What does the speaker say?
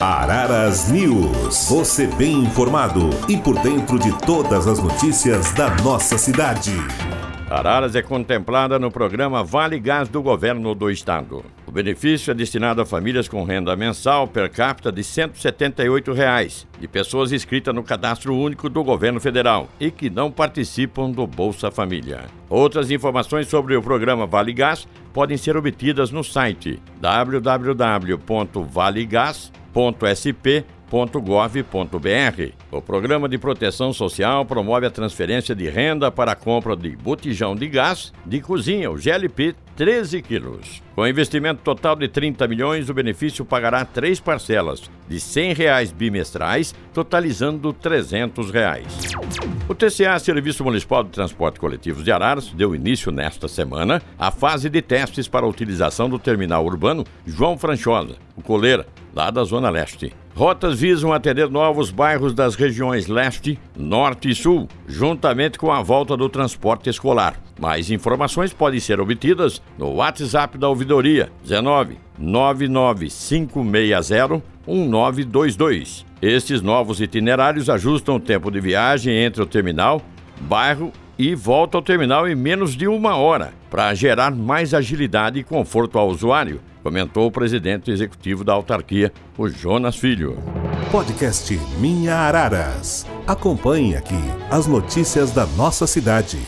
Araras News. Você bem informado e por dentro de todas as notícias da nossa cidade. Araras é contemplada no programa Vale Gás do Governo do Estado. O benefício é destinado a famílias com renda mensal per capita de 178 reais, de pessoas inscritas no Cadastro Único do Governo Federal e que não participam do Bolsa Família. Outras informações sobre o programa Vale Gás podem ser obtidas no site www.valegas.com www.sp.gov.br. O Programa de Proteção Social promove a transferência de renda para a compra de botijão de gás de cozinha, o GLP 13 quilos. Com investimento total de 30 milhões, o benefício pagará três parcelas de 100 reais bimestrais, totalizando 300 reais. O TCA, Serviço Municipal de Transporte Coletivo de Araras, deu início nesta semana à fase de testes para a utilização do terminal urbano João Franchosa, o Coleira, lá da Zona Leste. Rotas visam atender novos bairros das regiões Leste, Norte e Sul, juntamente com a volta do transporte escolar. Mais informações podem ser obtidas no WhatsApp da ouvidoria 19 99560 1922. Estes novos itinerários ajustam o tempo de viagem entre o terminal, bairro e volta ao terminal em menos de uma hora, para gerar mais agilidade e conforto ao usuário, comentou o presidente executivo da autarquia, o Jonas Filho. Podcast Minha Araras. Acompanhe aqui as notícias da nossa cidade.